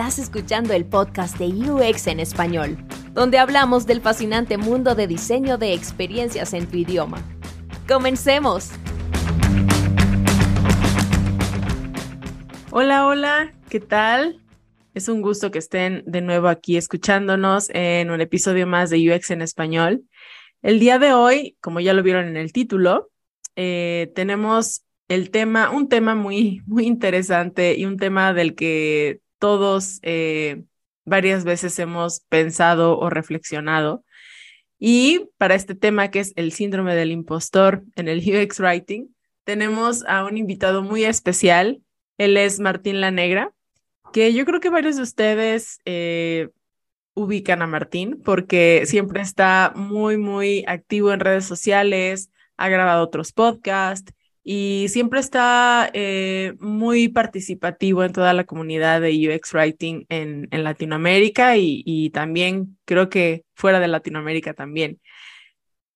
Estás escuchando el podcast de UX en español, donde hablamos del fascinante mundo de diseño de experiencias en tu idioma. ¡Comencemos! Hola, hola, ¿qué tal? Es un gusto que estén de nuevo aquí escuchándonos en un episodio más de UX en español. El día de hoy, como ya lo vieron en el título, eh, tenemos el tema, un tema muy, muy interesante y un tema del que todos eh, varias veces hemos pensado o reflexionado. Y para este tema que es el síndrome del impostor en el UX Writing, tenemos a un invitado muy especial. Él es Martín La Negra, que yo creo que varios de ustedes eh, ubican a Martín porque siempre está muy, muy activo en redes sociales, ha grabado otros podcasts y siempre está eh, muy participativo en toda la comunidad de UX Writing en, en Latinoamérica y, y, también creo que fuera de Latinoamérica también.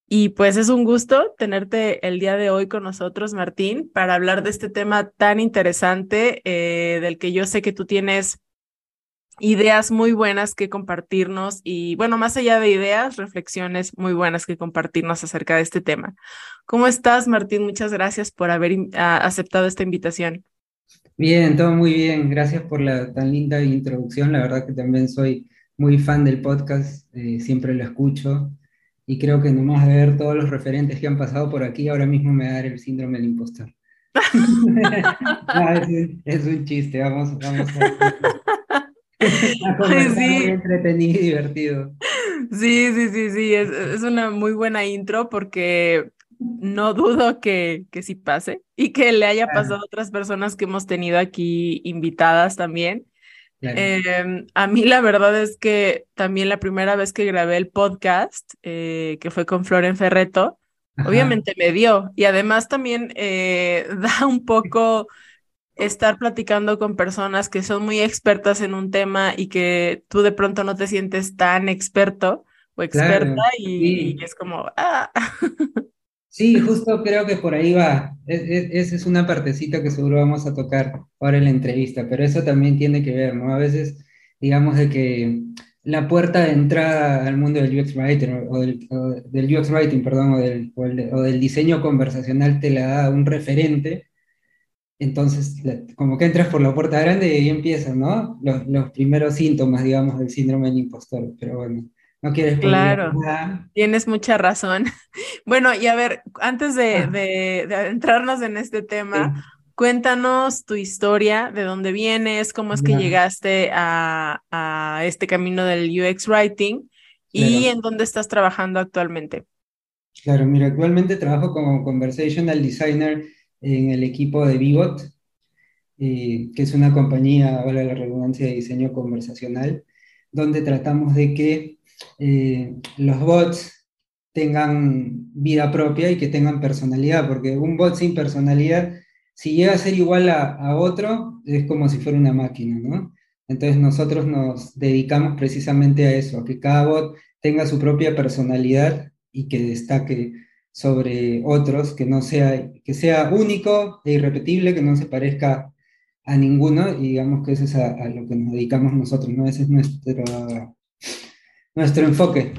Y pues es un gusto tenerte el día de hoy con nosotros, Martín, para hablar de este tema tan interesante eh, del que yo sé que tú tienes ideas muy buenas que compartirnos y bueno, más allá de ideas, reflexiones muy buenas que compartirnos acerca de este tema. ¿Cómo estás, Martín? Muchas gracias por haber aceptado esta invitación. Bien, todo muy bien. Gracias por la tan linda introducción. La verdad que también soy muy fan del podcast, eh, siempre lo escucho y creo que nomás de ver todos los referentes que han pasado por aquí, ahora mismo me va a dar el síndrome del impostor. es, un chiste, vamos, vamos a... sí. entretenido y divertido. Sí, sí, sí, sí, es, es, una muy buena intro porque no dudo que, que sí pase y que le haya pasado a otras personas que hemos tenido aquí invitadas también. Em, a mí la verdad es que también la primera vez que grabé el podcast, eh, que fue con Floren Ferreto, obviamente me dio y además también eh, da un poco estar platicando con personas que son muy expertas en un tema y que tú de pronto no te sientes tan experto o experta y, es como, ah. Sí, justo creo que por ahí va. Esa es una partecita que seguro vamos a tocar ahora en la entrevista, pero eso también tiene que ver, ¿no? A veces, digamos, de que la puerta de entrada al mundo del UX Writing, o del, del UX Writing, perdón, o del, o del diseño conversacional te la da un referente, entonces, como que entras por la puerta grande y ahí empiezan, ¿no? Los, los primeros síntomas, digamos, del síndrome del impostor. Pero bueno, no quieres Claro, tienes mucha razón. Bueno, y a ver, antes de, ah. de, de adentrarnos en este tema, cuéntanos tu historia, de dónde vienes, cómo es que llegaste a, a, este camino del UX Writing y en dónde estás trabajando actualmente. Claro, mira, actualmente trabajo como conversational designer en el equipo de Vivot, eh, que es una compañía, ahora la redundancia de diseño conversacional, donde tratamos de que eh, los bots tengan vida propia y que tengan personalidad, porque un bot sin personalidad, si llega a ser igual a, a otro, es como si fuera una máquina, ¿no? Entonces nosotros nos dedicamos precisamente a eso, a que cada bot tenga su propia personalidad y que destaque sobre otros, que no sea, que sea único e irrepetible, que no se parezca a ninguno, y digamos que eso es a, lo que nos dedicamos nosotros, ¿no? Ese es nuestro, nuestro enfoque.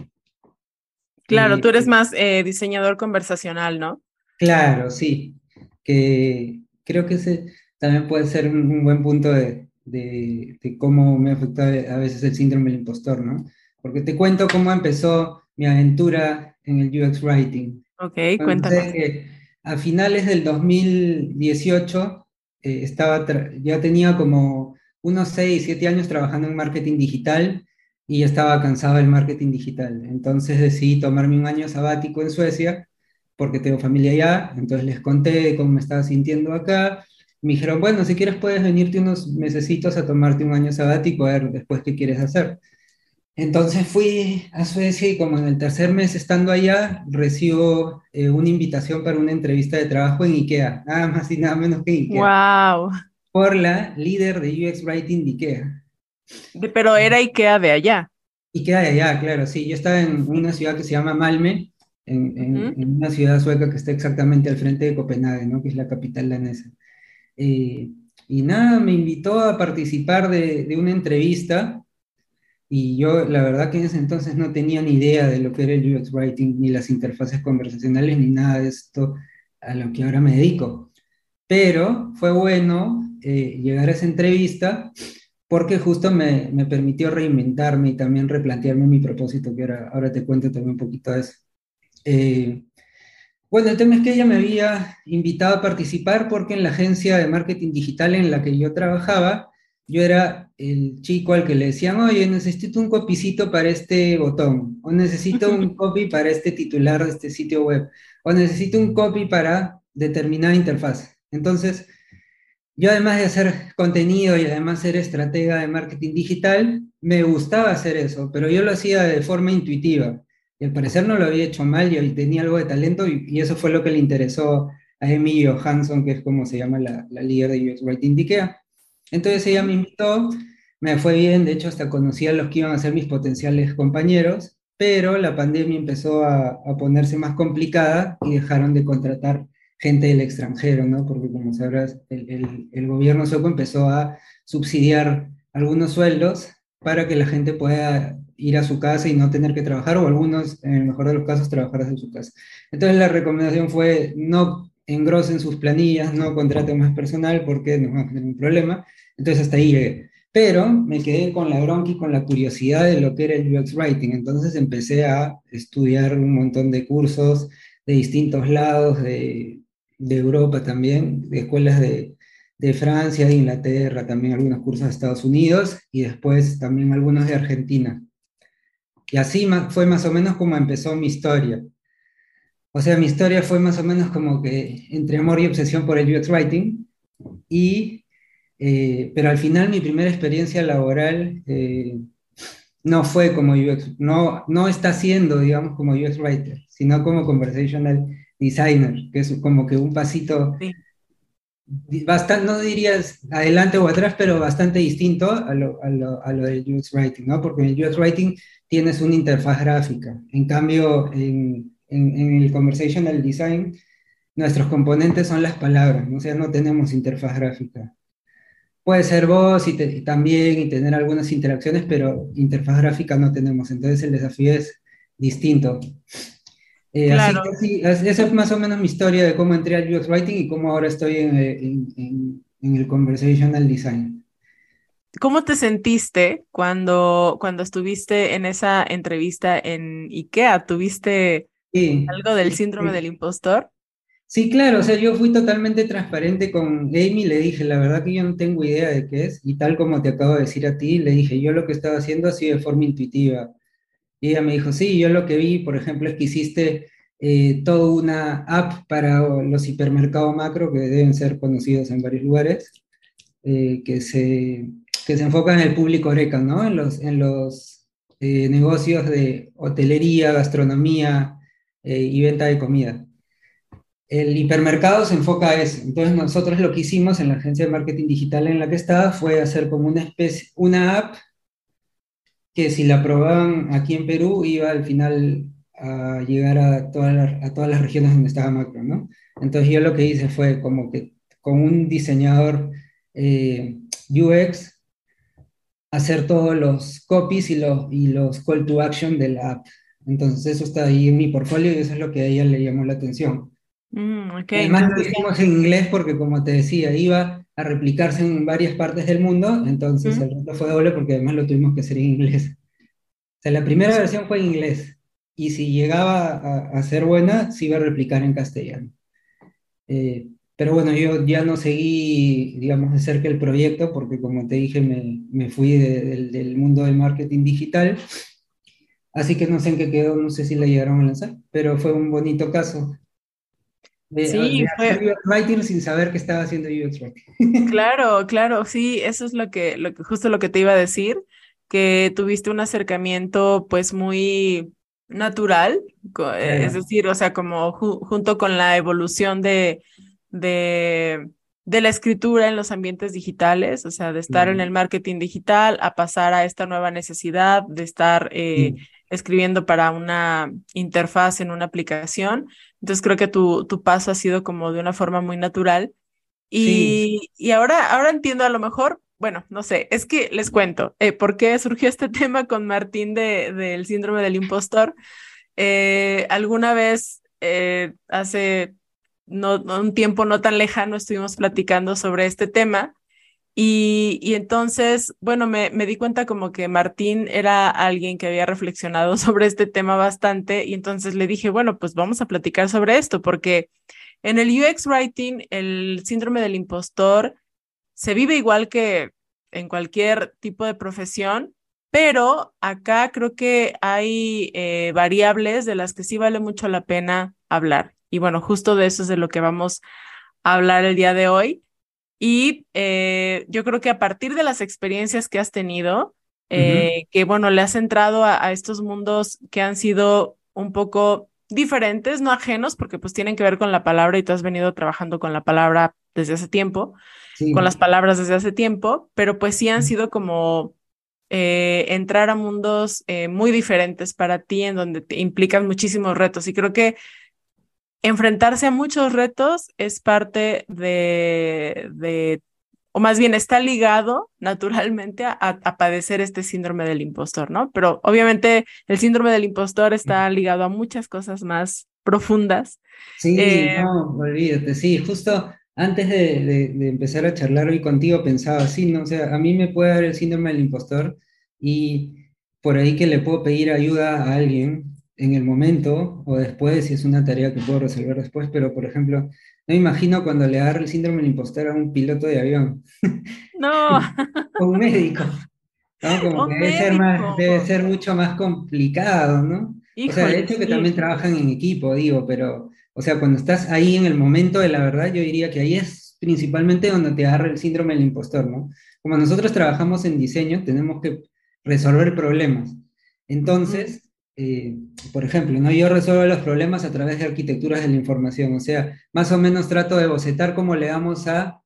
Claro, tú eres más eh, diseñador conversacional, ¿no? Claro, sí, que creo que ese también puede ser un, buen punto de, de, de, cómo me afecta a veces el síndrome del impostor, ¿no? Porque te cuento cómo empezó mi aventura en el UX Writing. Ok, cuéntame. a finales del 2018 eh, estaba ya tenía como unos 6, 7 años trabajando en marketing digital y estaba cansado del marketing digital. Entonces decidí tomarme un año sabático en Suecia porque tengo familia allá, entonces les conté cómo me estaba sintiendo acá. Me dijeron, bueno, si quieres puedes venirte unos mesecitos a tomarte un año sabático, a ver después qué quieres hacer. Entonces fui a Suecia y como en el tercer mes estando allá, recibo eh, una invitación para una entrevista de trabajo en IKEA, nada más y nada menos que IKEA. ¡Wow! Por la líder de UX Writing de IKEA. pero era IKEA de allá. IKEA de allá, claro, sí. Yo estaba en una ciudad que se llama Malme, en, una ciudad sueca que está exactamente al frente de Copenhague, ¿no? Que es la capital danesa. Eh, Y nada, me invitó a participar de, de una entrevista y yo la verdad que en ese entonces no tenía ni idea de lo que era el UX Writing, ni las interfaces conversacionales, ni nada de esto a lo que ahora me dedico. Pero fue bueno eh, llegar a esa entrevista porque justo me, me, permitió reinventarme y también replantearme mi propósito, que ahora, ahora te cuento también un poquito de eso. Eh, bueno, el tema es que ella me había invitado a participar porque en la agencia de marketing digital en la que yo trabajaba, yo era el chico al que le decían, oye, necesito un copicito para este botón, o necesito un copy para este titular de este sitio web, o necesito un copy para determinada interfaz. Entonces, yo además de hacer contenido y además ser estratega de marketing digital, me gustaba hacer eso, pero yo lo hacía de forma intuitiva. Y al parecer no lo había hecho mal y tenía algo de talento y, eso fue lo que le interesó a Emilio Hanson, que es como se llama la, la líder de UX Writing de IKEA. Entonces ella me invitó, me fue bien, de hecho hasta conocí a los que iban a ser mis potenciales compañeros, pero la pandemia empezó a, ponerse más complicada y dejaron de contratar gente del extranjero, ¿no? Porque como sabrás, el, el, gobierno sueco empezó a subsidiar algunos sueldos para que la gente pueda ir a su casa y no tener que trabajar, o algunos, en el mejor de los casos, trabajar desde su casa. Entonces la recomendación fue no engrosen sus planillas, no contraten más personal porque nos va a tener un problema. Entonces hasta ahí llegué. Pero me quedé con la bronca y con la curiosidad de lo que era el UX Writing. Entonces empecé a estudiar un montón de cursos de distintos lados, de, de Europa también, de escuelas de, de Francia, de Inglaterra, también algunos cursos de Estados Unidos y después también algunos de Argentina. Y así fue más o menos como empezó mi historia. O sea, mi historia fue más o menos como que entre amor y obsesión por el UX Writing, y, eh, pero al final mi primera experiencia laboral eh, no fue como UX, no, no está siendo, digamos, como UX Writer, sino como Conversational Designer, que es como que un pasito, bastante, no dirías adelante o atrás, pero bastante distinto a lo, a lo, a lo del UX Writing, ¿no? Porque en el UX Writing tienes una interfaz gráfica, en cambio en en, el conversational design, nuestros componentes son las palabras, o sea, no tenemos interfaz gráfica. Puede ser voz y, también y tener algunas interacciones, pero interfaz gráfica no tenemos, entonces el desafío es distinto. Eh, claro. así, esa es más o menos mi historia de cómo entré al UX Writing y cómo ahora estoy en, en, en el Conversational Design. ¿Cómo te sentiste cuando, cuando estuviste en esa entrevista en IKEA? ¿Tuviste ¿Algo del síndrome del impostor? Sí, claro, o sea, yo fui totalmente transparente con Amy, le dije, la verdad que yo no tengo idea de qué es, y tal como te acabo de decir a ti, le dije, yo lo que estaba haciendo ha sido de forma intuitiva. Y ella me dijo, sí, yo lo que vi, por ejemplo, es que hiciste eh, toda una app para los hipermercados macro, que deben ser conocidos en varios lugares, eh, que, se, que se enfocan en el público oreca, ¿no? En los, en los eh, negocios de hotelería, gastronomía, eh, y venta de comida. El hipermercado se enfoca a eso. Entonces nosotros lo que hicimos en la agencia de marketing digital en la que estaba fue hacer como una especie, una app que si la probaban aquí en Perú iba al final a llegar a todas las, a todas las regiones donde estaba Macro, ¿no? Entonces yo lo que hice fue como que con un diseñador eh, UX hacer todos los copies y los, y los call to action de la app. Entonces eso está ahí en mi portfolio y eso es lo que a ella le llamó la atención. Mm, Además lo hicimos en inglés porque como te decía, iba a replicarse en varias partes del mundo, entonces el resto fue doble porque además lo tuvimos que hacer en inglés. O sea, la primera versión fue en inglés y si llegaba a, ser buena, se iba a replicar en castellano. Eh, pero bueno, yo ya no seguí, digamos, de cerca el proyecto porque como te dije, me, me fui del mundo del marketing digital Así que no sé en qué quedó, no sé si la llegaron a lanzar, pero fue un bonito caso. sí, fue writing sin saber que estaba haciendo UX writing. Claro, claro, sí, eso es lo que, lo que, justo lo que te iba a decir, que tuviste un acercamiento pues muy natural, es decir, o sea, como junto con la evolución de, de, de, la escritura en los ambientes digitales, o sea, de estar en el marketing digital a pasar a esta nueva necesidad de estar eh, escribiendo para una interfaz en una aplicación. Entonces creo que tu, tu paso ha sido como de una forma muy natural Y, y ahora, ahora entiendo a lo mejor, bueno, no sé, es que les cuento eh, por qué surgió este tema con Martín de, del síndrome del impostor. Eh, alguna vez, eh, hace no, un tiempo no tan lejano, estuvimos platicando sobre este tema y, entonces, bueno, me, me, di cuenta como que Martín era alguien que había reflexionado sobre este tema bastante y entonces le dije, bueno, pues vamos a platicar sobre esto porque en el UX Writing, el síndrome del impostor se vive igual que en cualquier tipo de profesión, pero acá creo que hay eh, variables de las que sí vale mucho la pena hablar. Y bueno, justo de eso es de lo que vamos a hablar el día de hoy. Y eh, yo creo que a partir de las experiencias que has tenido, eh, que bueno, le has entrado a, estos mundos que han sido un poco diferentes, no ajenos, porque pues tienen que ver con la palabra y tú has venido trabajando con la palabra desde hace tiempo, con las palabras desde hace tiempo, pero pues sí han sido como eh, entrar a mundos muy diferentes para ti, en donde te implican muchísimos retos. Y creo que enfrentarse a muchos retos es parte de, o más bien está ligado naturalmente a, padecer este síndrome del impostor, ¿no? Pero obviamente el síndrome del impostor está ligado a muchas cosas más profundas. Sí, eh, no, olvídate, sí, justo antes de, de, empezar a charlar hoy contigo pensaba así, ¿no? O sea, a mí me puede dar el síndrome del impostor y por ahí que le puedo pedir ayuda a alguien en el momento o después, si es una tarea que puedo resolver después, pero por ejemplo, no me imagino cuando le agarre el síndrome del impostor a un piloto de avión. No. o un médico. Como que debe, Ser más, debe ser mucho más complicado, ¿no? o sea, de hecho que también trabajan en equipo, digo, pero, o sea, cuando estás ahí en el momento de la verdad, yo diría que ahí es principalmente donde te agarra el síndrome del impostor, ¿no? Como nosotros trabajamos en diseño, tenemos que resolver problemas. Entonces, eh, por ejemplo, ¿no? yo resuelvo los problemas a través de arquitecturas de la información, o sea, más o menos trato de bocetar cómo le vamos a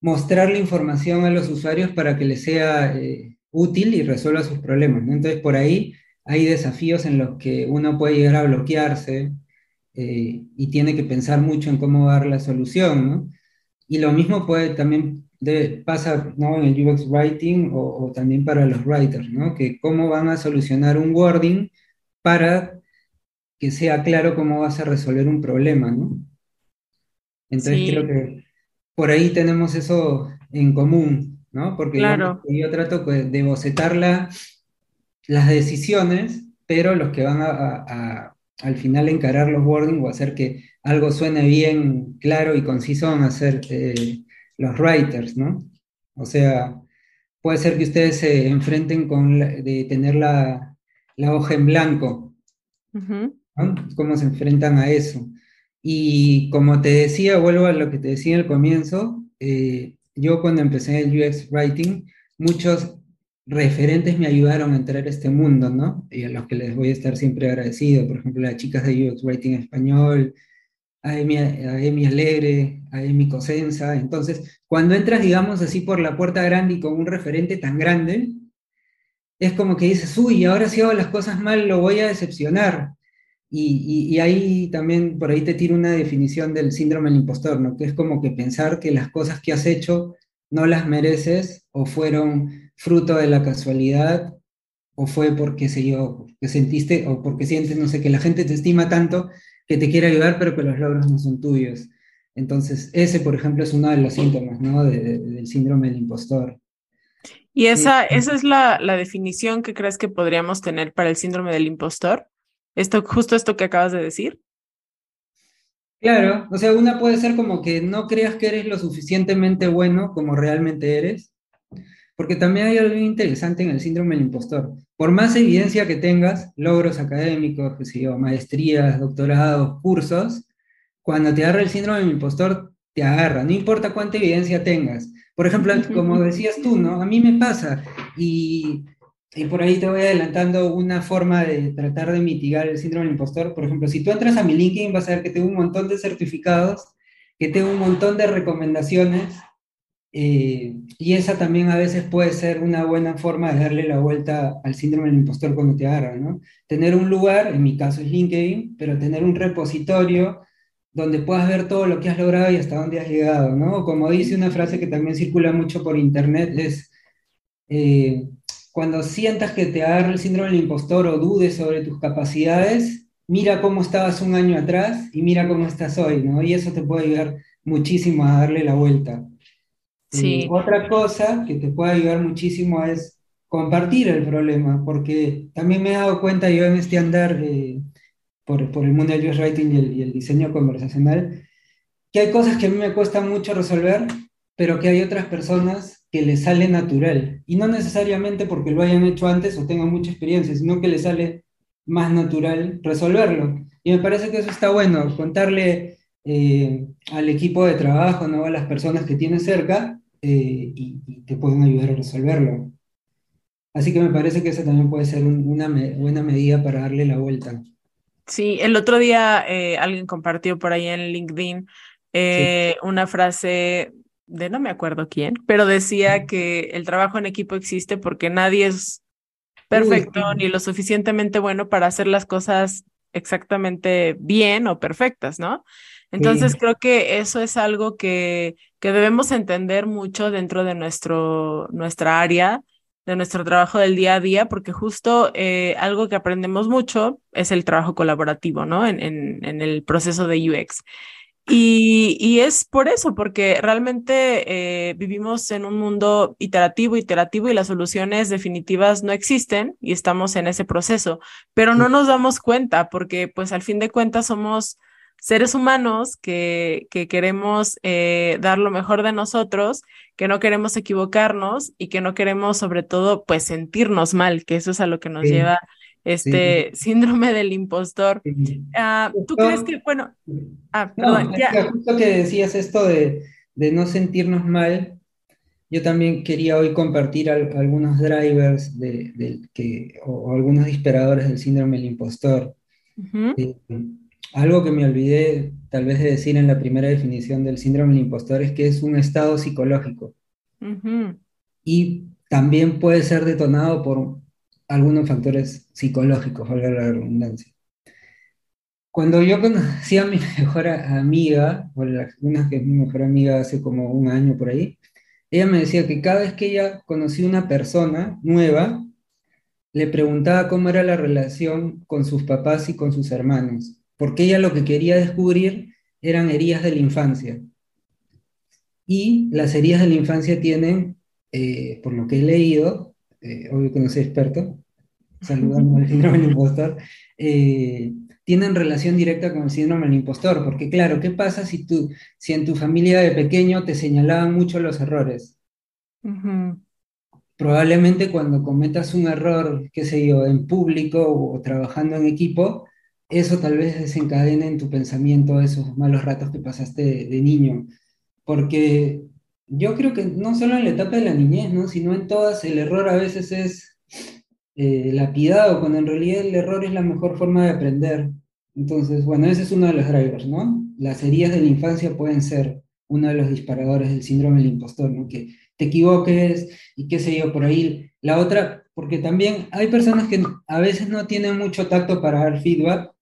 mostrar la información a los usuarios para que les sea eh, útil y resuelva sus problemas. ¿no? Entonces, por ahí hay desafíos en los que uno puede llegar a bloquearse eh, y tiene que pensar mucho en cómo dar la solución. ¿no? Y lo mismo puede también pasa ¿no? en el UX Writing o, o, también para los writers, ¿no? que cómo van a solucionar un wording para que sea claro cómo vas a resolver un problema, ¿no? Entonces creo que por ahí tenemos eso en común, ¿no? Porque yo trato pues, de bocetar las decisiones, pero los que van a, al final encarar los wording o hacer que algo suene bien claro y conciso van a ser eh, los writers, ¿no? O sea, puede ser que ustedes se enfrenten con de tener la, la hoja en blanco. ¿Cómo se enfrentan a eso? Y como te decía, vuelvo a lo que te decía al comienzo, eh, yo cuando empecé el UX Writing, muchos referentes me ayudaron a entrar a este mundo, ¿no? Y a los que les voy a estar siempre agradecido, por ejemplo, las chicas de UX Writing Español, a Emi, a Emi Alegre, a Emi Cosenza. Entonces, cuando entras, digamos, así por la puerta grande y con un referente tan grande, es como que dices, uy, ahora si hago las cosas mal lo voy a decepcionar. Y, ahí también, por ahí te tiro una definición del síndrome del impostor, ¿no? Que es como que pensar que las cosas que has hecho no las mereces o fueron fruto de la casualidad o fue porque, sé yo, que sentiste o porque sientes, no sé, que la gente te estima tanto que te quiere ayudar, pero que los logros no son tuyos. Entonces, ese, por ejemplo, es uno de los síntomas, ¿no? del síndrome del impostor. ¿Y esa, esa es la, la, definición que crees que podríamos tener para el síndrome del impostor? Esto, justo esto que acabas de decir. Claro, o sea, una puede ser como que no creas que eres lo suficientemente bueno como realmente eres, porque también hay algo interesante en el síndrome del impostor. Por más evidencia que tengas, logros académicos, maestrías, doctorados, cursos, cuando te agarra el síndrome del impostor, te agarra, no importa cuánta evidencia tengas. Por ejemplo, como decías tú, ¿no? A mí me pasa y, y, por ahí te voy adelantando una forma de tratar de mitigar el síndrome del impostor. Por ejemplo, si tú entras a mi LinkedIn vas a ver que tengo un montón de certificados, que tengo un montón de recomendaciones eh, y esa también a veces puede ser una buena forma de darle la vuelta al síndrome del impostor cuando te agarra, ¿no? Tener un lugar, en mi caso es LinkedIn, pero tener un repositorio donde puedas ver todo lo que has logrado y hasta dónde has llegado, ¿no? Como dice una frase que también circula mucho por internet, es eh, cuando sientas que te agarra el síndrome del impostor o dudes sobre tus capacidades, mira cómo estabas un año atrás y mira cómo estás hoy, ¿no? Y eso te puede ayudar muchísimo a darle la vuelta. Sí. Eh, otra cosa que te puede ayudar muchísimo es compartir el problema, porque también me he dado cuenta yo en este andar eh, por, el mundo del UX Writing y el, y el, diseño conversacional, que hay cosas que a mí me cuesta mucho resolver, pero que hay otras personas que les sale natural. Y no necesariamente porque lo hayan hecho antes o tengan mucha experiencia, sino que les sale más natural resolverlo. Y me parece que eso está bueno, contarle eh, al equipo de trabajo, ¿no? a las personas que tienes cerca, eh, y, y, te pueden ayudar a resolverlo. Así que me parece que esa también puede ser un, una buena medida para darle la vuelta. Sí, el otro día eh, alguien compartió por ahí en LinkedIn eh, sí. una frase de no me acuerdo quién, pero decía que el trabajo en equipo existe porque nadie es perfecto Uy, ni lo suficientemente bueno para hacer las cosas exactamente bien o perfectas, ¿no? Entonces sí. creo que eso es algo que, que debemos entender mucho dentro de nuestro, nuestra área, de nuestro trabajo del día a día, porque justo eh, algo que aprendemos mucho es el trabajo colaborativo, ¿no? En, en, en el proceso de UX. Y, y, es por eso, porque realmente eh, vivimos en un mundo iterativo, iterativo y las soluciones definitivas no existen y estamos en ese proceso, pero no nos damos cuenta porque pues al fin de cuentas somos seres humanos que, que queremos eh, dar lo mejor de nosotros, que no queremos equivocarnos y que no queremos sobre todo pues sentirnos mal, que eso es a lo que nos sí. lleva este sí. síndrome del impostor. Sí. Uh, ¿Tú crees que, bueno, ah, perdón, ya. Justo que decías esto de, de, no sentirnos mal, yo también quería hoy compartir al, algunos drivers de, de que, o, o, algunos disparadores del síndrome del impostor. Uh -huh. eh, algo que me olvidé tal vez de decir en la primera definición del síndrome del impostor es que es un estado psicológico. Uh -huh. Y también puede ser detonado por algunos factores psicológicos, valga la redundancia. Cuando yo conocí a mi mejor amiga, o la, una que es mi mejor amiga hace como un año por ahí, ella me decía que cada vez que ella conocía una persona nueva, le preguntaba cómo era la relación con sus papás y con sus hermanos porque ella lo que quería descubrir eran heridas de la infancia. Y las heridas de la infancia tienen, eh, por lo que he leído, eh, obvio que no soy experto, saludando al síndrome del impostor, eh, tienen relación directa con el síndrome del impostor, porque claro, ¿qué pasa si, tú, si en tu familia de pequeño te señalaban mucho los errores? Uh -huh. Probablemente cuando cometas un error, qué sé yo, en público o, o trabajando en equipo, eso tal vez desencadene en tu pensamiento esos malos ratos que pasaste de, de, niño. Porque yo creo que no solo en la etapa de la niñez, ¿no? sino en todas, el error a veces es eh, lapidado, cuando en realidad el error es la mejor forma de aprender. Entonces, bueno, ese es uno de los drivers, ¿no? Las heridas de la infancia pueden ser uno de los disparadores del síndrome del impostor, ¿no? Que te equivoques y qué sé yo, por ahí. La otra, porque también hay personas que a veces no tienen mucho tacto para dar feedback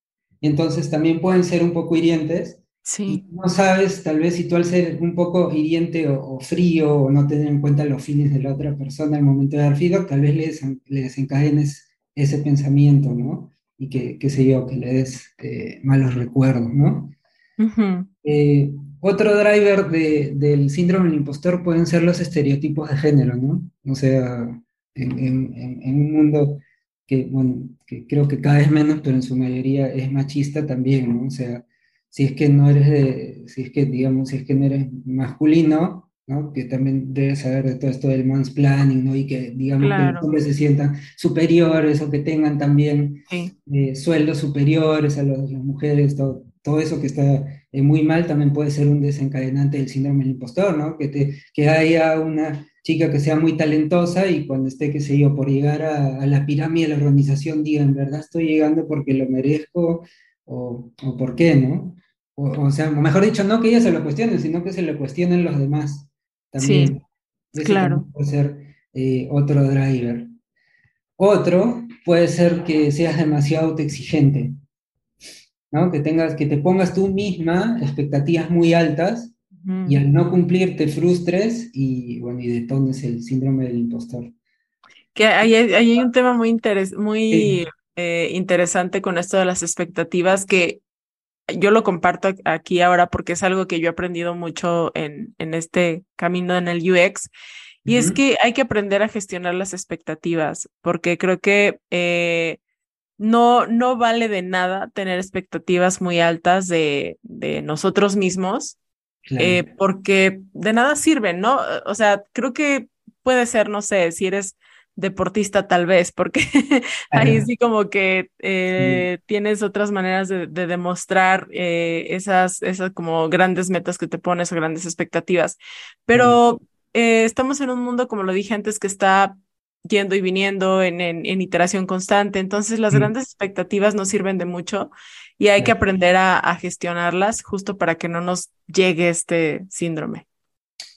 entonces también pueden ser un poco hirientes. Sí. no sabes, tal vez si tú al ser un poco hiriente o, o, frío o no tener en cuenta los fines de la otra persona al momento de dar feedback, tal vez le, desen, le desencadenes ese pensamiento, ¿no? Y que, qué sé yo, que le des eh, malos recuerdos, ¿no? Uh -huh. eh, otro driver de, del síndrome del impostor pueden ser los estereotipos de género, ¿no? O sea, en, en, en un mundo que, bueno, que creo que cada vez menos, pero en su mayoría es machista también, ¿no? O sea, si es que no eres de, si es que, digamos, si es que no eres masculino, ¿no? Que también debes saber de todo esto del mansplaining, ¿no? Y que, digamos, claro. que los hombres se sientan superiores o que tengan también sí. eh, sueldos superiores a los las mujeres, todo, todo eso que está eh, muy mal también puede ser un desencadenante del síndrome del impostor, ¿no? Que, te, que haya una chica que sea muy talentosa y cuando esté, qué sé yo, por llegar a, a, la pirámide de la organización, diga, en verdad estoy llegando porque lo merezco o, o por qué, ¿no? O, o, sea, mejor dicho, no que ella se lo cuestione, sino que se lo cuestionen los demás también. Sí, claro. puede ser eh, otro driver. Otro puede ser que seas demasiado autoexigente. ¿no? Que tengas, que te pongas tú misma expectativas muy altas y al no cumplir te frustres y, bueno, y detones el síndrome del impostor. Que ahí hay, hay, un tema muy, muy eh, interesante con esto de las expectativas que yo lo comparto aquí ahora porque es algo que yo he aprendido mucho en, en este camino en el UX. Y es que hay que aprender a gestionar las expectativas, porque creo que eh, no, no vale de nada tener expectativas muy altas de, de nosotros mismos, eh, porque de nada sirven, ¿no? O sea, creo que puede ser, no sé, si eres deportista tal vez, porque ahí sí como que eh, tienes otras maneras de, demostrar eh, esas, esas como grandes metas que te pones o grandes expectativas. Pero eh, estamos en un mundo, como lo dije antes, que está yendo y viniendo en, en, iteración constante, entonces las grandes expectativas no sirven de mucho y hay que aprender a, a gestionarlas justo para que no nos llegue este síndrome.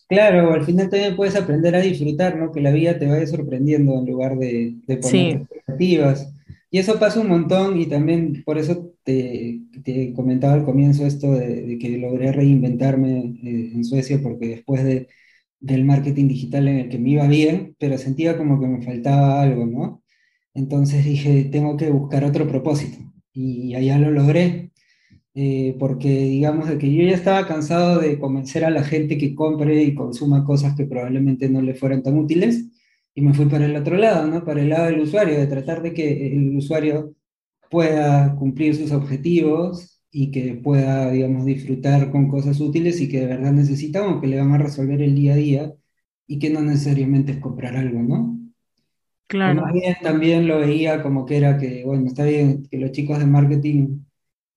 Claro, al final también puedes aprender a disfrutar, ¿no? Que la vida te vaya sorprendiendo en lugar de, de poner expectativas. Y eso pasa un montón y también por eso te, te comentaba al comienzo esto de, que logré reinventarme eh, en Suecia porque después de, del marketing digital en el que me iba bien, pero sentía como que me faltaba algo, ¿no? Entonces dije, tengo que buscar otro propósito y allá lo logré. Eh, porque digamos de que yo ya estaba cansado de convencer a la gente que compre y consuma cosas que probablemente no le fueran tan útiles, y me fui para el otro lado, ¿no? Para el lado del usuario, de tratar de que el usuario pueda cumplir sus objetivos y que pueda, digamos, disfrutar con cosas útiles y que de verdad necesitamos, que le van a resolver el día a día y que no necesariamente es comprar algo, ¿no? Claro. Más bien también lo veía como que era que, bueno, está bien que los chicos de marketing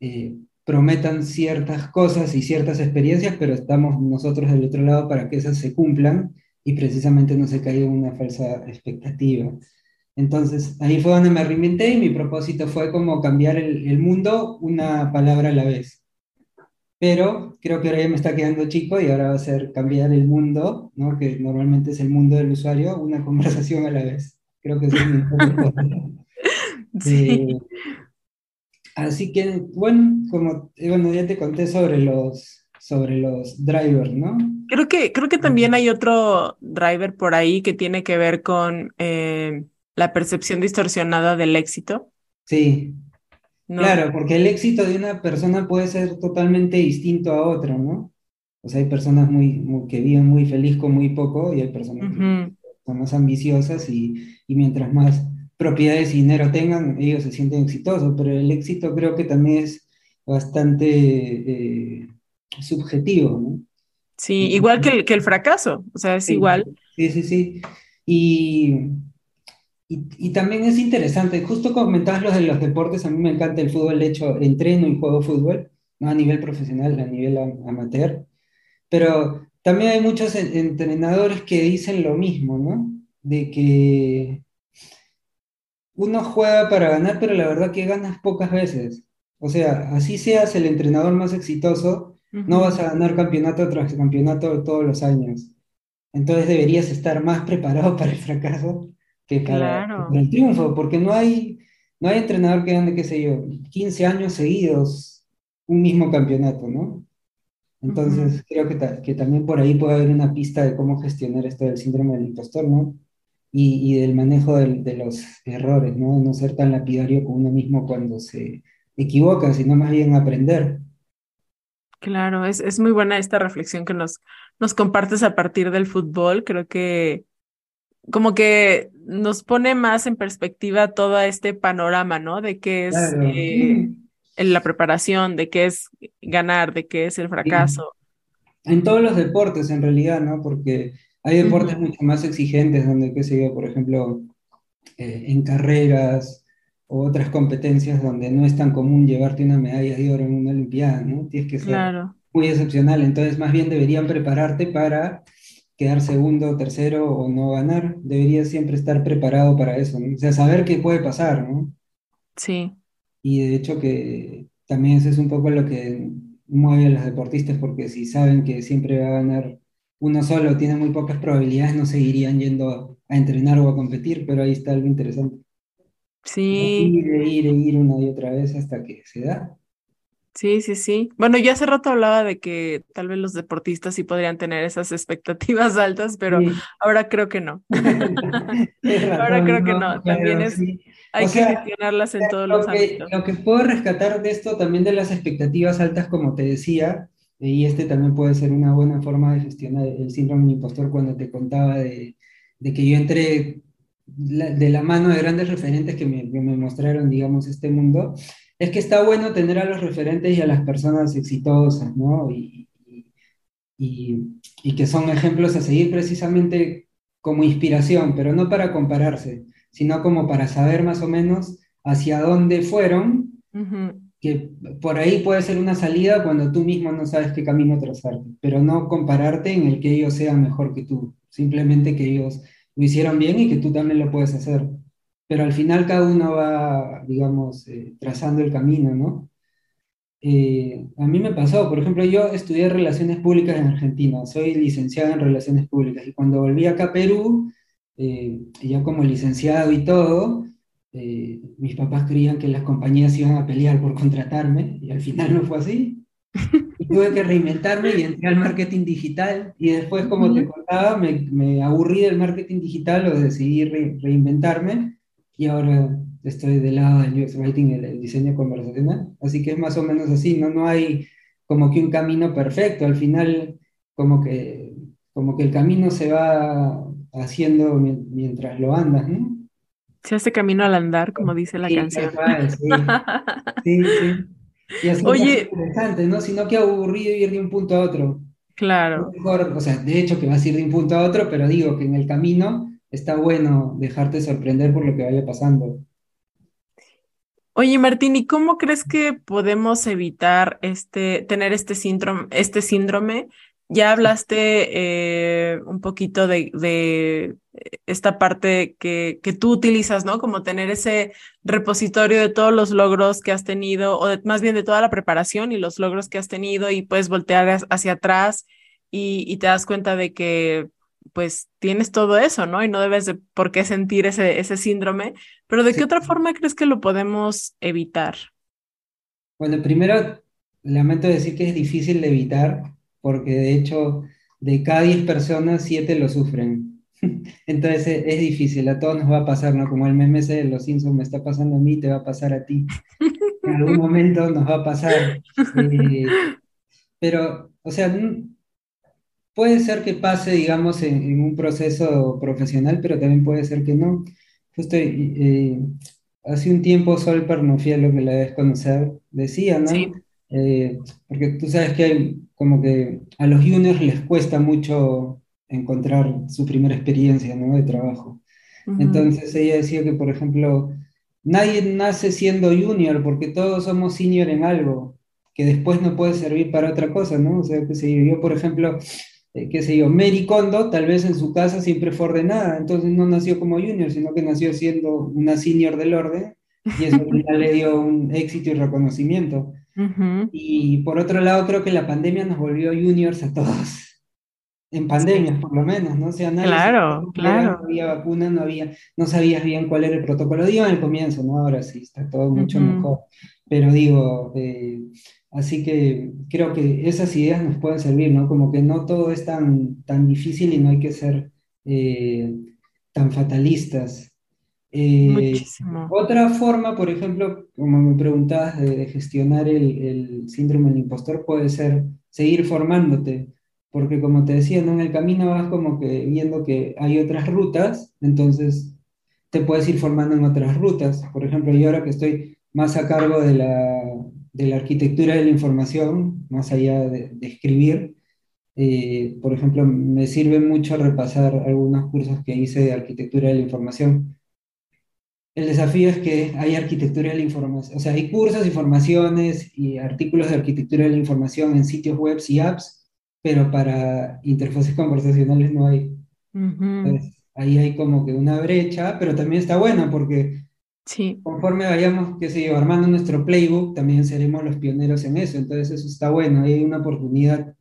eh, prometan ciertas cosas y ciertas experiencias, pero estamos nosotros del otro lado para que esas se cumplan y precisamente no se caiga en una falsa expectativa. Entonces, ahí fue donde me reinventé y mi propósito fue como cambiar el, el, mundo una palabra a la vez. Pero creo que ahora ya me está quedando chico y ahora va a ser cambiar el mundo, ¿no? que normalmente es el mundo del usuario, una conversación a la vez. Creo que es mi sí. Eh, Así que, bueno, como bueno, ya te conté sobre los, sobre los drivers, ¿no? Creo que, creo que también hay otro driver por ahí que tiene que ver con eh, la percepción distorsionada del éxito. Sí. Claro, porque el éxito de una persona puede ser totalmente distinto a otro, ¿no? O sea, hay personas muy, que viven muy feliz con muy poco y hay personas que son más ambiciosas y, y mientras más propiedades y dinero tengan, ellos se sienten exitosos, pero el éxito creo que también es bastante eh, subjetivo, ¿no? Sí, igual que el, que el fracaso, o sea, es igual. Sí, sí, sí. Y, y, también es interesante, justo comentabas lo de los deportes, a mí me encanta el fútbol, de hecho, entreno y juego fútbol, no a nivel profesional, a nivel amateur, pero también hay muchos entrenadores que dicen lo mismo, ¿no? De que uno juega para ganar, pero la verdad que ganas pocas veces. O sea, así seas el entrenador más exitoso, no vas a ganar campeonato tras campeonato todos los años. Entonces deberías estar más preparado para el fracaso que para, el triunfo, porque no hay, no hay entrenador que gane, qué sé yo, 15 años seguidos un mismo campeonato, ¿no? Entonces creo que, que también por ahí puede haber una pista de cómo gestionar esto del síndrome del impostor, ¿no? Y, del manejo de, los errores, ¿no? No ser tan lapidario con uno mismo cuando se equivoca, sino más bien aprender. Claro, es, es muy buena esta reflexión que nos, nos compartes a partir del fútbol. Creo que como que nos pone más en perspectiva todo este panorama, ¿no? De qué es eh, la preparación, de qué es ganar, de qué es el fracaso. En todos los deportes, en realidad, ¿no? Porque hay deportes mucho más exigentes donde, qué sé yo, por ejemplo, eh, en carreras o otras competencias donde no es tan común llevarte una medalla de oro en una olimpiada, ¿no? Tienes que ser muy excepcional, entonces más bien deberían prepararte para quedar segundo, tercero o no ganar. Deberías siempre estar preparado para eso, ¿no? O sea, saber qué puede pasar, ¿no? Sí. Y de hecho que también eso es un poco lo que mueve a los deportistas, porque si saben que siempre va a ganar uno solo tiene muy pocas probabilidades, no seguirían yendo a, entrenar o a competir, pero ahí está algo interesante. Sí. Ir, ir, ir una y otra vez hasta que se da. Sí, sí, sí. Bueno, yo hace rato hablaba de que tal vez los deportistas sí podrían tener esas expectativas altas, pero ahora creo que no. ahora creo que no. También es, hay que gestionarlas en todos los ámbitos. Lo que puedo rescatar de esto también de las expectativas altas, como te decía, y este también puede ser una buena forma de gestionar el síndrome de impostor cuando te contaba de, de que yo entré de la mano de grandes referentes que me, que me mostraron, digamos, este mundo es que está bueno tener a los referentes y a las personas exitosas, ¿no? Y, que son ejemplos a seguir precisamente como inspiración, pero no para compararse, sino como para saber más o menos hacia dónde fueron, que por ahí puede ser una salida cuando tú mismo no sabes qué camino trazarte, pero no compararte en el que ellos sean mejor que tú, simplemente que ellos lo hicieron bien y que tú también lo puedes hacer pero al final cada uno va, digamos, eh, trazando el camino, ¿no? Eh, a mí me pasó, por ejemplo, yo estudié Relaciones Públicas en Argentina, soy licenciado en Relaciones Públicas, y cuando volví acá a Perú, eh, ya como licenciado y todo, mis papás creían que las compañías iban a pelear por contratarme, y al final no fue así. Y tuve que reinventarme y entré al marketing digital, y después, como te contaba, me, me aburrí del marketing digital o decidí reinventarme y ahora estoy del lado del UX Writing, el, diseño conversacional. Así que es más o menos así, ¿no? No hay como que un camino perfecto, al final como que, como que el camino se va haciendo mientras lo andas, ¿no? Se hace camino al andar, como dice la canción. sí. sí, Y así Oye, es interesante, ¿no? Sino que aburrido ir de un punto a otro. Claro. Mejor, o sea, de hecho que vas a ir de un punto a otro, pero digo que en el camino está bueno dejarte sorprender por lo que vaya pasando. Oye, Martín, ¿y cómo crees que podemos evitar este, tener este síndrome, este síndrome? Ya hablaste eh, un poquito de, esta parte que, que, tú utilizas, ¿no? Como tener ese repositorio de todos los logros que has tenido, o más bien de toda la preparación y los logros que has tenido, y puedes voltear hacia atrás y, y te das cuenta de que pues tienes todo eso, ¿no? Y no debes de por qué sentir ese, ese síndrome, pero ¿de qué otra forma crees que lo podemos evitar? Bueno, primero, lamento decir que es difícil de evitar, porque de hecho, de cada 10 personas, 7 lo sufren. Entonces es, difícil, a todos nos va a pasar, ¿no? Como el meme de los Simpsons me está pasando a mí, te va a pasar a ti. En algún momento nos va a pasar. Eh, pero, o sea, Puede ser que pase, digamos, en, un proceso profesional, pero también puede ser que no. Justo eh, hace un tiempo Sol Pernofiel, lo que la debes conocer, decía, ¿no? Eh, porque tú sabes que hay como que a los juniors les cuesta mucho encontrar su primera experiencia, ¿no? De trabajo. Entonces ella decía que, por ejemplo, nadie nace siendo junior porque todos somos senior en algo que después no puede servir para otra cosa, ¿no? O sea, que si yo, por ejemplo, eh, qué sé yo, Mary Kondo tal vez en su casa siempre fue ordenada, entonces no nació como junior, sino que nació siendo una senior del orden y eso le dio un éxito y reconocimiento. Y por otro lado, creo que la pandemia nos volvió juniors a todos. En pandemia, por lo menos, ¿no? O sea, claro, claro. No había vacuna, no había, no sabías bien cuál era el protocolo. Digo en el comienzo, ¿no? Ahora sí, está todo mucho mejor. Pero digo, eh, Así que creo que esas ideas nos pueden servir, ¿no? Como que no todo es tan, tan difícil y no hay que ser eh, tan fatalistas. Eh, otra forma, por ejemplo, como me preguntabas, de, gestionar el, síndrome del impostor puede ser seguir formándote, porque como te decía, ¿no? en el camino vas como que viendo que hay otras rutas, entonces te puedes ir formando en otras rutas. Por ejemplo, yo ahora que estoy más a cargo de la, de la arquitectura de la información, más allá de, escribir. Eh, por ejemplo, me sirve mucho repasar algunos cursos que hice de arquitectura de la información. El desafío es que hay arquitectura de la información, o sea, hay cursos, informaciones y artículos de arquitectura de la información en sitios web y apps, pero para interfaces conversacionales no hay. ahí hay como que una brecha, pero también está buena porque Sí. Conforme vayamos, qué sé yo, armando nuestro playbook, también seremos los pioneros en eso. Entonces eso está bueno, hay una oportunidad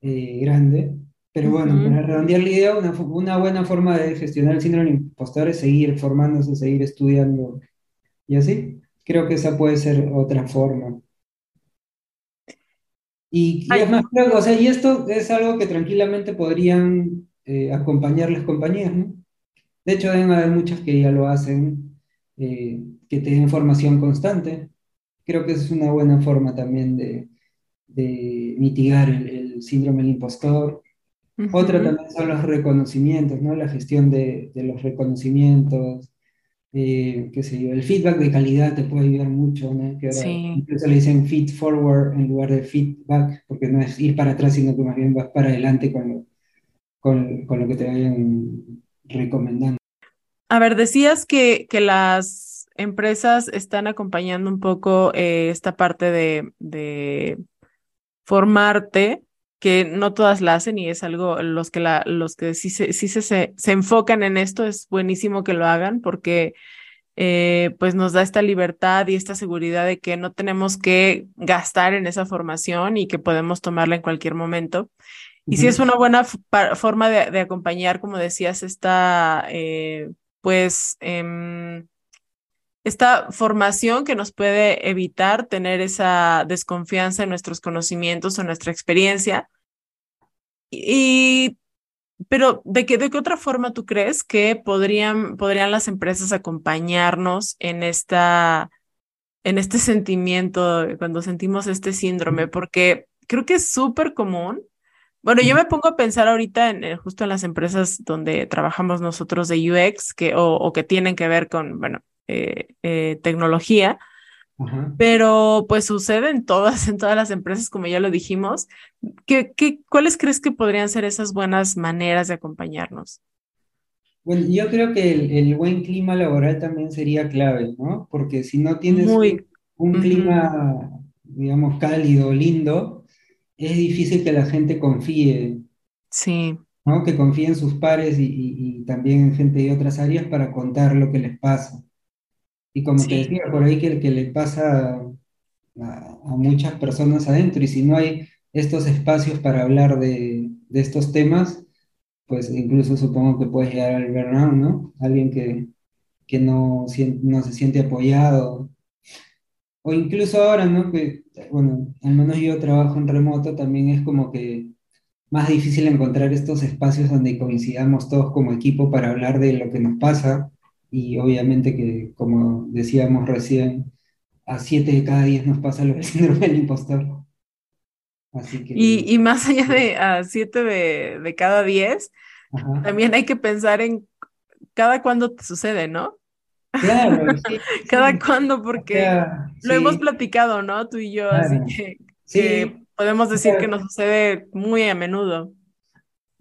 eh, grande. Pero bueno, para redondear la idea, una, una, buena forma de gestionar el síndrome del impostor es seguir formándose, seguir estudiando y así. Creo que esa puede ser otra forma. Y, es más o sea, y esto es algo que tranquilamente podrían eh, acompañar las compañías, ¿no? De hecho, deben haber muchas que ya lo hacen, eh, que te den formación constante. Creo que es una buena forma también de, mitigar el, síndrome del impostor. Otra también son los reconocimientos, ¿no? La gestión de, los reconocimientos, eh, qué sé yo, el feedback de calidad te puede ayudar mucho, ¿no? Que ahora incluso le dicen feed forward en lugar de feedback, porque no es ir para atrás, sino que más bien vas para adelante con lo, con, con lo que te vayan recomendando. A ver, decías que, que las empresas están acompañando un poco eh, esta parte de, de, formarte, que no todas la hacen y es algo, los que, la, los que sí, se, sí se, se, enfocan en esto, es buenísimo que lo hagan porque eh, pues nos da esta libertad y esta seguridad de que no tenemos que gastar en esa formación y que podemos tomarla en cualquier momento. Y sí es una buena forma de, acompañar, como decías, esta, eh, pues, em, esta formación que nos puede evitar tener esa desconfianza en nuestros conocimientos o nuestra experiencia. Y, pero, ¿de qué, de qué otra forma tú crees que podrían, podrían las empresas acompañarnos en esta, en este sentimiento, cuando sentimos este síndrome? Porque creo que es súper común bueno, yo me pongo a pensar ahorita en, justo en las empresas donde trabajamos nosotros de UX que, o, que tienen que ver con, bueno, eh, eh, tecnología, pero pues sucede en todas, en todas las empresas, como ya lo dijimos. ¿Qué, qué, cuáles crees que podrían ser esas buenas maneras de acompañarnos? Bueno, yo creo que el, buen clima laboral también sería clave, ¿no? Porque si no tienes un, clima, digamos, cálido, lindo, es difícil que la gente confíe, Sí, ¿no? Que confíe en sus pares y, también en gente de otras áreas para contar lo que les pasa. Y como te decía, por ahí que, que le pasa a, muchas personas adentro, y si no hay estos espacios para hablar de, estos temas, pues incluso supongo que puedes llegar al burnout, ¿no? Alguien que, que no, no se siente apoyado o incluso ahora, ¿no? Que, bueno, al menos yo trabajo en remoto, también es como que más difícil encontrar estos espacios donde coincidamos todos como equipo para hablar de lo que nos pasa. Y obviamente que, como decíamos recién, a siete de cada diez nos pasa lo del síndrome del impostor. Así que, y, y más allá de a siete de, de cada diez, también hay que pensar en cada cuándo te sucede, ¿no? Claro, Cada cuándo, porque lo hemos platicado, ¿no? Tú y yo, así que, podemos decir que nos sucede muy a menudo.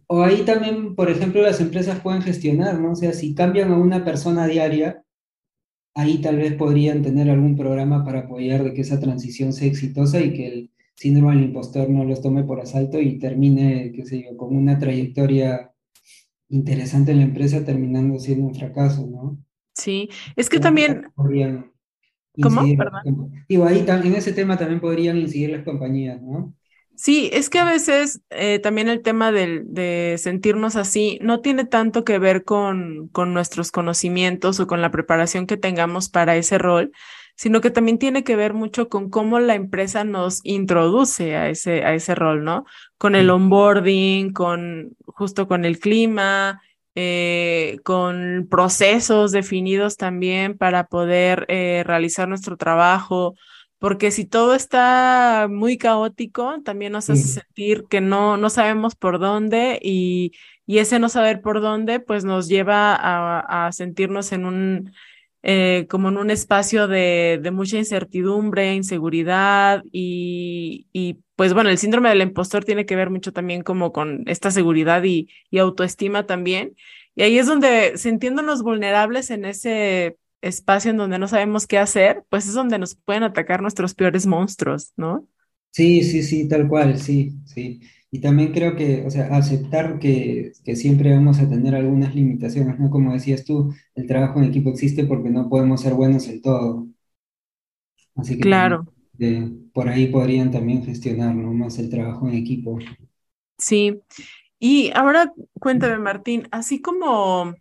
O ahí también, por ejemplo, las empresas pueden gestionar, ¿no? O sea, si cambian a una persona diaria, ahí tal vez podrían tener algún programa para apoyar de que esa transición sea exitosa y que el síndrome del impostor no los tome por asalto y termine, qué sé yo, con una trayectoria interesante en la empresa terminando siendo un fracaso, ¿no? Sí, es que también... ¿Cómo? Perdón. Digo, ahí en ese tema también podrían incidir las compañías, ¿no? Sí, es que a veces eh, también el tema de sentirnos así no tiene tanto que ver con, con nuestros conocimientos o con la preparación que tengamos para ese rol, sino que también tiene que ver mucho con cómo la empresa nos introduce a ese, a ese rol, ¿no? Con el onboarding, con justo con el clima, eh, con procesos definidos también para poder eh, realizar nuestro trabajo, porque si todo está muy caótico, también nos hace sentir que no, no sabemos por dónde y, y ese no saber por dónde, pues nos lleva a, a sentirnos en un, eh, como en un espacio de, de mucha incertidumbre, inseguridad y, y, pues bueno, el síndrome del impostor tiene que ver mucho también como con esta seguridad y, y autoestima también. Y ahí es donde sintiéndonos vulnerables en ese espacio en donde no sabemos qué hacer, pues es donde nos pueden atacar nuestros peores monstruos, ¿no? Sí, sí, sí, tal cual, sí, sí. Y también creo que, o sea, aceptar que, siempre vamos a tener algunas limitaciones, ¿no? Como decías tú, el trabajo en equipo existe porque no podemos ser buenos en todo. Así que claro. por ahí podrían también gestionar, ¿no? Más el trabajo en equipo. Sí. Y ahora cuéntame, Martín, así como,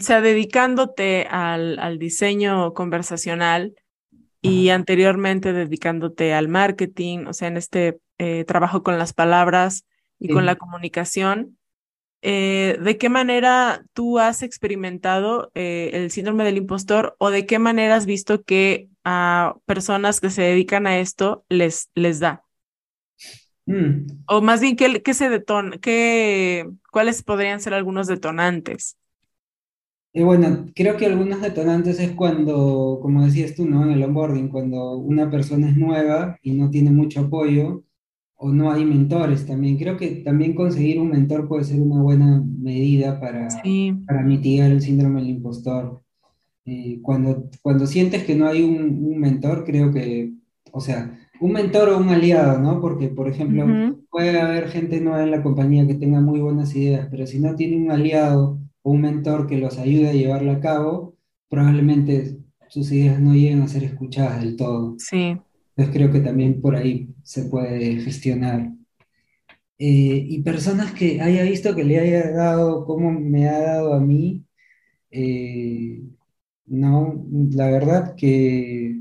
o sea, dedicándote al, al diseño conversacional, y anteriormente dedicándote al marketing, o sea, en este eh, trabajo con las palabras y con la comunicación. Eh, ¿De qué manera tú has experimentado eh, el síndrome del impostor o de qué manera has visto que a personas que se dedican a esto les, les da? Mm. O más bien, ¿qué, qué se detona? Qué, ¿Cuáles podrían ser algunos detonantes? Y bueno, creo que algunos detonantes es cuando, como decías tú, ¿no? En el onboarding, cuando una persona es nueva y no tiene mucho apoyo o no hay mentores también. Creo que también conseguir un mentor puede ser una buena medida para, para mitigar el síndrome del impostor. Eh, cuando, cuando sientes que no hay un, mentor, creo que, o sea, un mentor o un aliado, ¿no? Porque, por ejemplo, puede haber gente nueva en la compañía que tenga muy buenas ideas, pero si no tiene un aliado un mentor que los ayude a llevarla a cabo, probablemente sus ideas no lleguen a ser escuchadas del todo. Sí. Entonces creo que también por ahí se puede gestionar. Eh, y personas que haya visto que le haya dado como me ha dado a mí, eh, no, la verdad que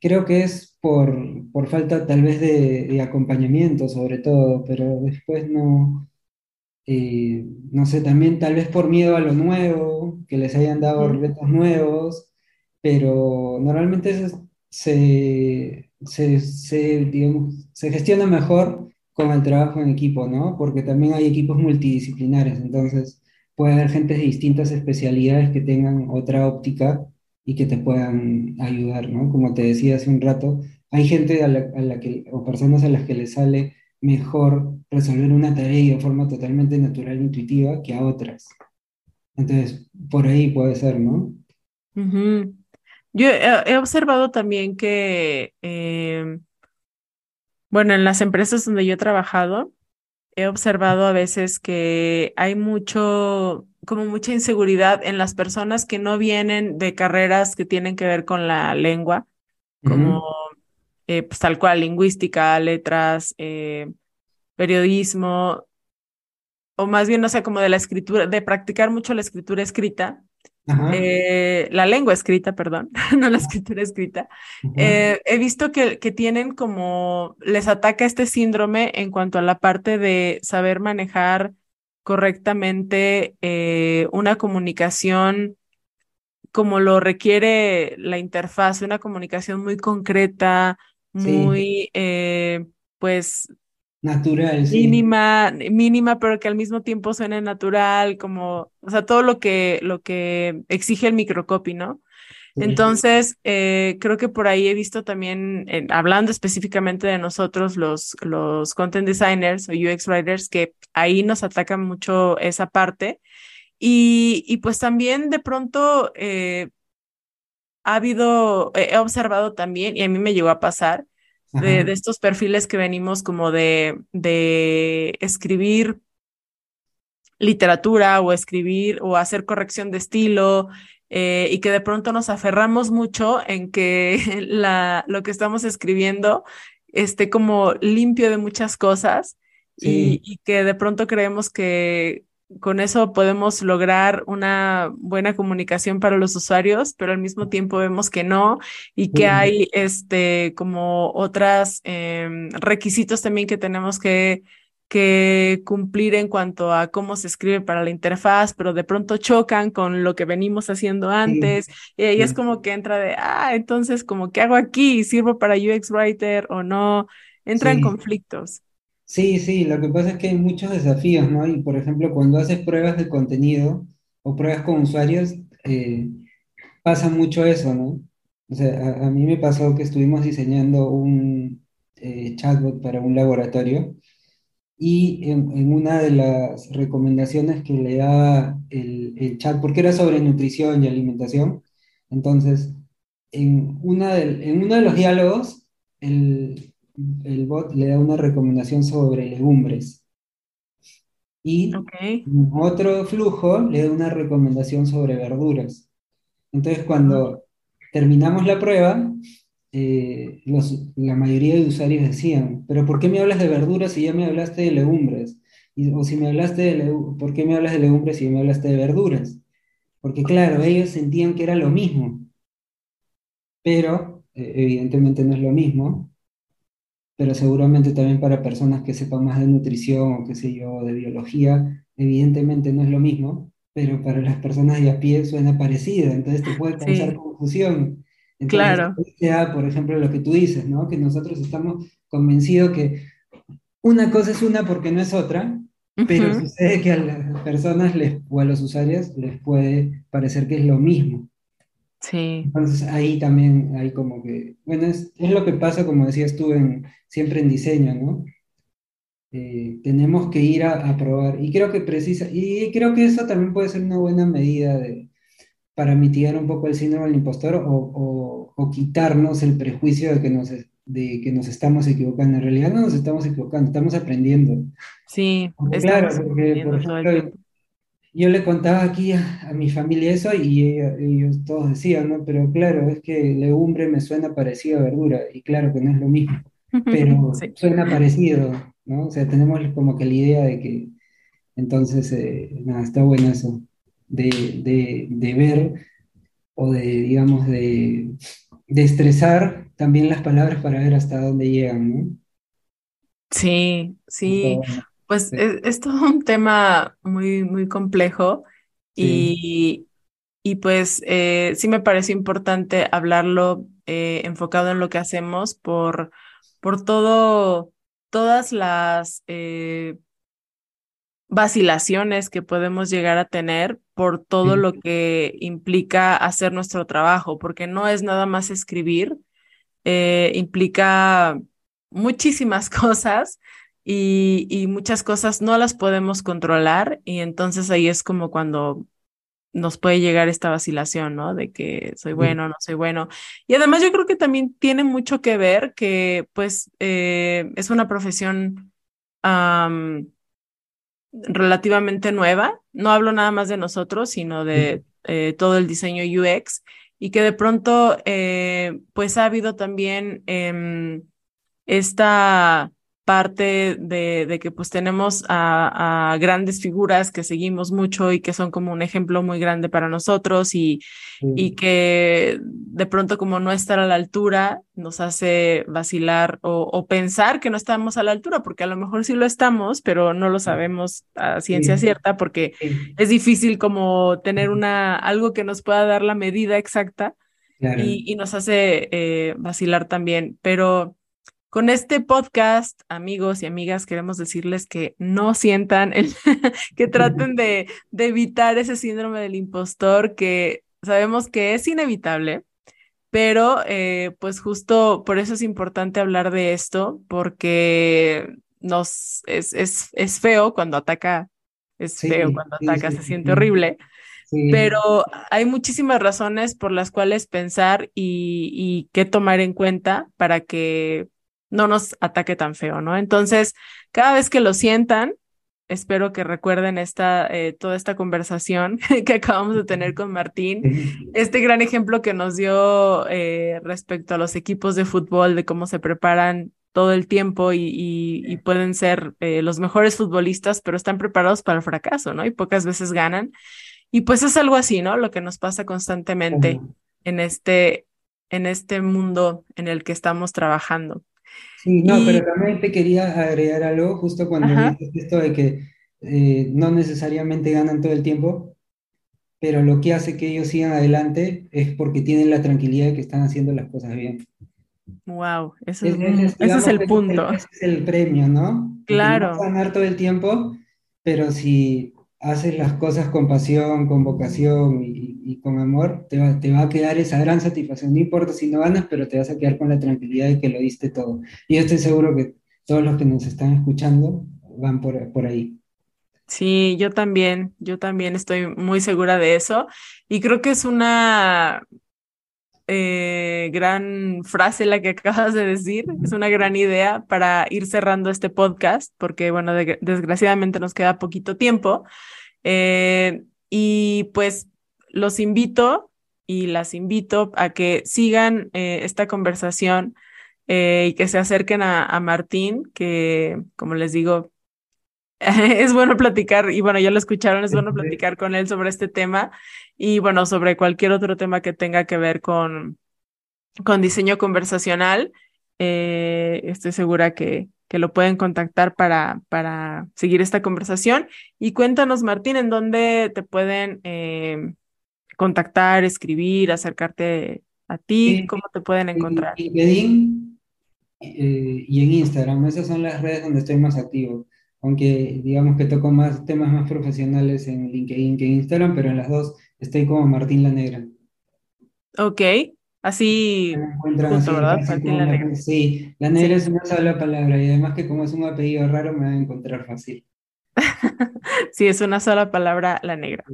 creo que es por, falta tal vez de, de acompañamiento sobre todo, pero después no, eh, no sé, también tal vez por miedo a lo nuevo, que les hayan dado retos nuevos, pero normalmente se, se, se, gestiona mejor con el trabajo en equipo, ¿no? Porque también hay equipos multidisciplinares, entonces puede haber gente de distintas especialidades que tengan otra óptica y que te puedan ayudar, ¿no? Como te decía hace un rato, hay gente a la, a la que, o personas a las que les sale mejor resolver una tarea de forma totalmente natural e intuitiva que a otras. Entonces, por ahí puede ser, ¿no? Yo he, observado también que, em, bueno, en las empresas donde yo he trabajado, he observado a veces que hay mucho, como mucha inseguridad en las personas que no vienen de carreras que tienen que ver con la lengua, como eh, pues tal cual, lingüística, letras, eh, periodismo, o más bien, no sé, como de la escritura, de practicar mucho la escritura escrita, eh, la lengua escrita, perdón, no la escritura escrita, he visto que, que tienen como, les ataca este síndrome en cuanto a la parte de saber manejar correctamente una comunicación como lo requiere la interfaz, una comunicación muy concreta, muy, eh, pues... Natural, mínima, mínima, pero que al mismo tiempo suene natural, como, o sea, todo lo que, lo que exige el microcopy, ¿no? Entonces, eh, creo que por ahí he visto también, hablando específicamente de nosotros, los, los content designers o UX writers, que ahí nos atacan mucho esa parte. Y, y pues también de pronto eh, ha habido, he observado también, y a mí me llegó a pasar, de, estos perfiles que venimos como de, de escribir literatura o escribir o hacer corrección de estilo eh, y que de pronto nos aferramos mucho en que la, lo que estamos escribiendo esté como limpio de muchas cosas y, y, que de pronto creemos que con eso podemos lograr una buena comunicación para los usuarios, pero al mismo tiempo vemos que no y que hay este como otros em, requisitos también que tenemos que, que cumplir en cuanto a cómo se escribe para la interfaz, pero de pronto chocan con lo que venimos haciendo antes y ahí es como que entra de, ah, entonces como, ¿qué hago aquí? ¿Sirvo para UX Writer o no? Entra en conflictos. Sí, sí, lo que pasa es que hay muchos desafíos, ¿no? Y por ejemplo, cuando haces pruebas de contenido o pruebas con usuarios, eh, pasa mucho eso, ¿no? O sea, a, mí me pasó que estuvimos diseñando un eh, chatbot para un laboratorio y en, una de las recomendaciones que le da el, el, chat, porque era sobre nutrición y alimentación, entonces, en, una en uno de los diálogos, el, el bot le da una recomendación sobre legumbres. Y otro flujo le da una recomendación sobre verduras. Entonces, cuando terminamos la prueba, eh, la mayoría de usuarios decían, pero ¿por qué me hablas de verduras si ya me hablaste de legumbres? Y, o si me hablaste de ¿por qué me hablas de legumbres si me hablaste de verduras? Porque claro, ellos sentían que era lo mismo. pero eh, evidentemente no es lo mismo, pero seguramente también para personas que sepan más de nutrición o qué sé yo, de biología, evidentemente no es lo mismo, pero para las personas de a pie suena parecido, entonces te puede causar confusión. Entonces, claro. sea, por ejemplo, lo que tú dices, ¿no? Que nosotros estamos convencidos que una cosa es una porque no es otra, pero sucede que a las personas les, o a los usuarios les puede parecer que es lo mismo. Sí. Entonces ahí también hay como que, bueno, es, es lo que pasa, como decías tú, en, siempre en diseño, ¿no? Eh, tenemos que ir a, a, probar. Y creo que precisa, y creo que eso también puede ser una buena medida de, para mitigar un poco el síndrome del impostor o, o, o quitarnos el prejuicio de que, nos, de que nos estamos equivocando. En realidad no nos estamos equivocando, estamos aprendiendo. Sí, claro, porque por ejemplo, yo le contaba aquí a, a, mi familia eso y ellos todos decían, ¿no? Pero claro, es que legumbre me suena parecido a verdura y claro que no es lo mismo, pero sí. suena parecido, ¿no? O sea, tenemos como que la idea de que entonces, eh, nada, está bueno eso, de, de, de, ver o de, digamos, de, de estresar también las palabras para ver hasta dónde llegan, ¿no? Sí, sí. Pues sí. es, es, todo un tema muy, muy complejo sí. y, y, pues eh, sí me parece importante hablarlo eh, enfocado en lo que hacemos por, por todo, todas las eh, vacilaciones que podemos llegar a tener por todo sí. lo que implica hacer nuestro trabajo, porque no es nada más escribir, implica muchísimas cosas y, y, muchas cosas no las podemos controlar y entonces ahí es como cuando nos puede llegar esta vacilación, ¿no? De que soy bueno, no soy bueno. Y además yo creo que también tiene mucho que ver que pues eh, es una profesión um, relativamente nueva. No hablo nada más de nosotros, sino de eh, todo el diseño UX y que de pronto eh, pues ha habido también eh, esta parte de, de, que pues tenemos a, a, grandes figuras que seguimos mucho y que son como un ejemplo muy grande para nosotros y, sí. y que de pronto como no estar a la altura nos hace vacilar o, o, pensar que no estamos a la altura, porque a lo mejor sí lo estamos, pero no lo sabemos a ciencia sí. cierta porque sí. es difícil como tener una, algo que nos pueda dar la medida exacta claro. y, y, nos hace eh, vacilar también, pero con este podcast, amigos y amigas, queremos decirles que no sientan, el, que traten de, de, evitar ese síndrome del impostor que sabemos que es inevitable, pero eh, pues justo por eso es importante hablar de esto, porque nos es, es, es feo cuando ataca, es sí, feo cuando sí, ataca, sí, se siente horrible. Pero hay muchísimas razones por las cuales pensar y, y qué tomar en cuenta para que no nos ataque tan feo, ¿no? Entonces, cada vez que lo sientan, espero que recuerden esta, eh, toda esta conversación que acabamos de tener con Martín, este gran ejemplo que nos dio eh, respecto a los equipos de fútbol, de cómo se preparan todo el tiempo y, y, y pueden ser eh, los mejores futbolistas, pero están preparados para el fracaso, ¿no? Y pocas veces ganan. Y pues es algo así, ¿no? Lo que nos pasa constantemente en, este, en este mundo en el que estamos trabajando. Sí, no, y... pero también te quería agregar algo justo cuando dices esto de que eh, no necesariamente ganan todo el tiempo, pero lo que hace que ellos sigan adelante es porque tienen la tranquilidad de que están haciendo las cosas bien. Wow, eso es, es, es, ese es el punto. Ese es el premio, ¿no? Claro. No ganar todo el tiempo, pero si haces las cosas con pasión, con vocación y, y con amor, te va, te va, a quedar esa gran satisfacción. No importa si no ganas, pero te vas a quedar con la tranquilidad de que lo diste todo. Y yo estoy seguro que todos los que nos están escuchando van por, por ahí. Sí, yo también, yo también estoy muy segura de eso. Y creo que es una eh, gran frase la que acabas de decir, es una gran idea para ir cerrando este podcast, porque bueno, de, desgraciadamente nos queda poquito tiempo. Eh, y pues los invito y las invito a que sigan eh, esta conversación eh, y que se acerquen a, a, Martín, que como les digo, es bueno platicar, y bueno, ya lo escucharon, es bueno platicar con él sobre este tema y bueno, sobre cualquier otro tema que tenga que ver con, con diseño conversacional. Eh, estoy segura que, que lo pueden contactar para, para seguir esta conversación. Y cuéntanos, Martín, en dónde te pueden contactar, escribir, acercarte a ti, cómo te pueden encontrar. En LinkedIn eh, y en Instagram, esas son las redes donde estoy más activo. Aunque digamos que toco más temas más profesionales en LinkedIn que en Instagram, pero en las dos estoy como Martín La Negra. Ok, Así, justo, ¿verdad? la negra. Sí, la negra es una sola palabra y además que como es un apellido raro me van a encontrar fácil. sí, es una sola palabra, la negra.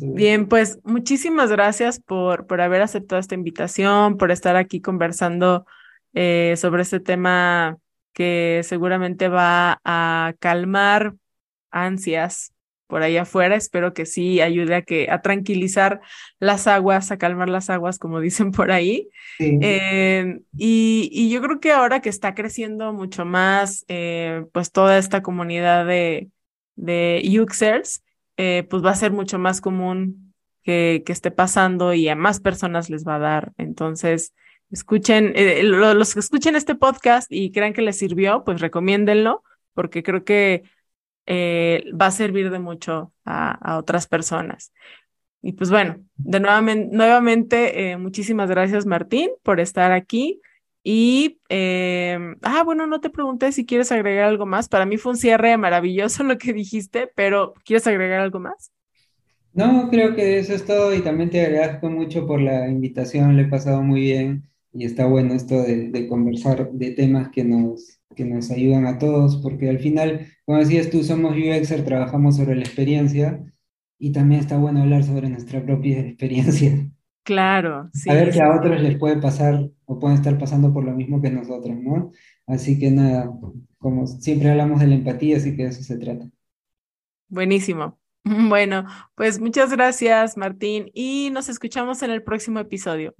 Bien, pues muchísimas gracias por, por haber aceptado esta invitación, por estar aquí conversando eh, sobre este tema que seguramente va a calmar ansias por ahí afuera. Espero que sí ayude a que a tranquilizar las aguas, a calmar las aguas, como dicen por ahí. Em, y, yo creo que ahora que está creciendo mucho más, eh, pues toda esta comunidad de, de users, eh, pues va a ser mucho más común que, que esté pasando y a más personas les va a dar. Entonces, escuchen, eh, los que escuchen este podcast y crean que les sirvió, pues recomiéndenlo, porque creo que eh, va a servir de mucho a, otras personas. Y pues bueno, de nuevamente, nuevamente eh, muchísimas gracias Martín por estar aquí. Y, eh, ah, bueno, no te pregunté si quieres agregar algo más. Para mí fue un cierre maravilloso lo que dijiste, pero ¿quieres agregar algo más? No, creo que eso es todo y también te agradezco mucho por la invitación, le he pasado muy bien y está bueno esto de, conversar de temas que nos, que nos ayudan a todos, porque al final, como decías tú, somos UXer, trabajamos sobre la experiencia y también está bueno hablar sobre nuestra propia experiencia. Claro, sí. A ver que a otros les puede pasar o pueden estar pasando por lo mismo que nosotros, ¿no? Así que nada, como siempre hablamos de la empatía, así que de eso se trata. Buenísimo. Bueno, pues muchas gracias, Martín, y nos escuchamos en el próximo episodio.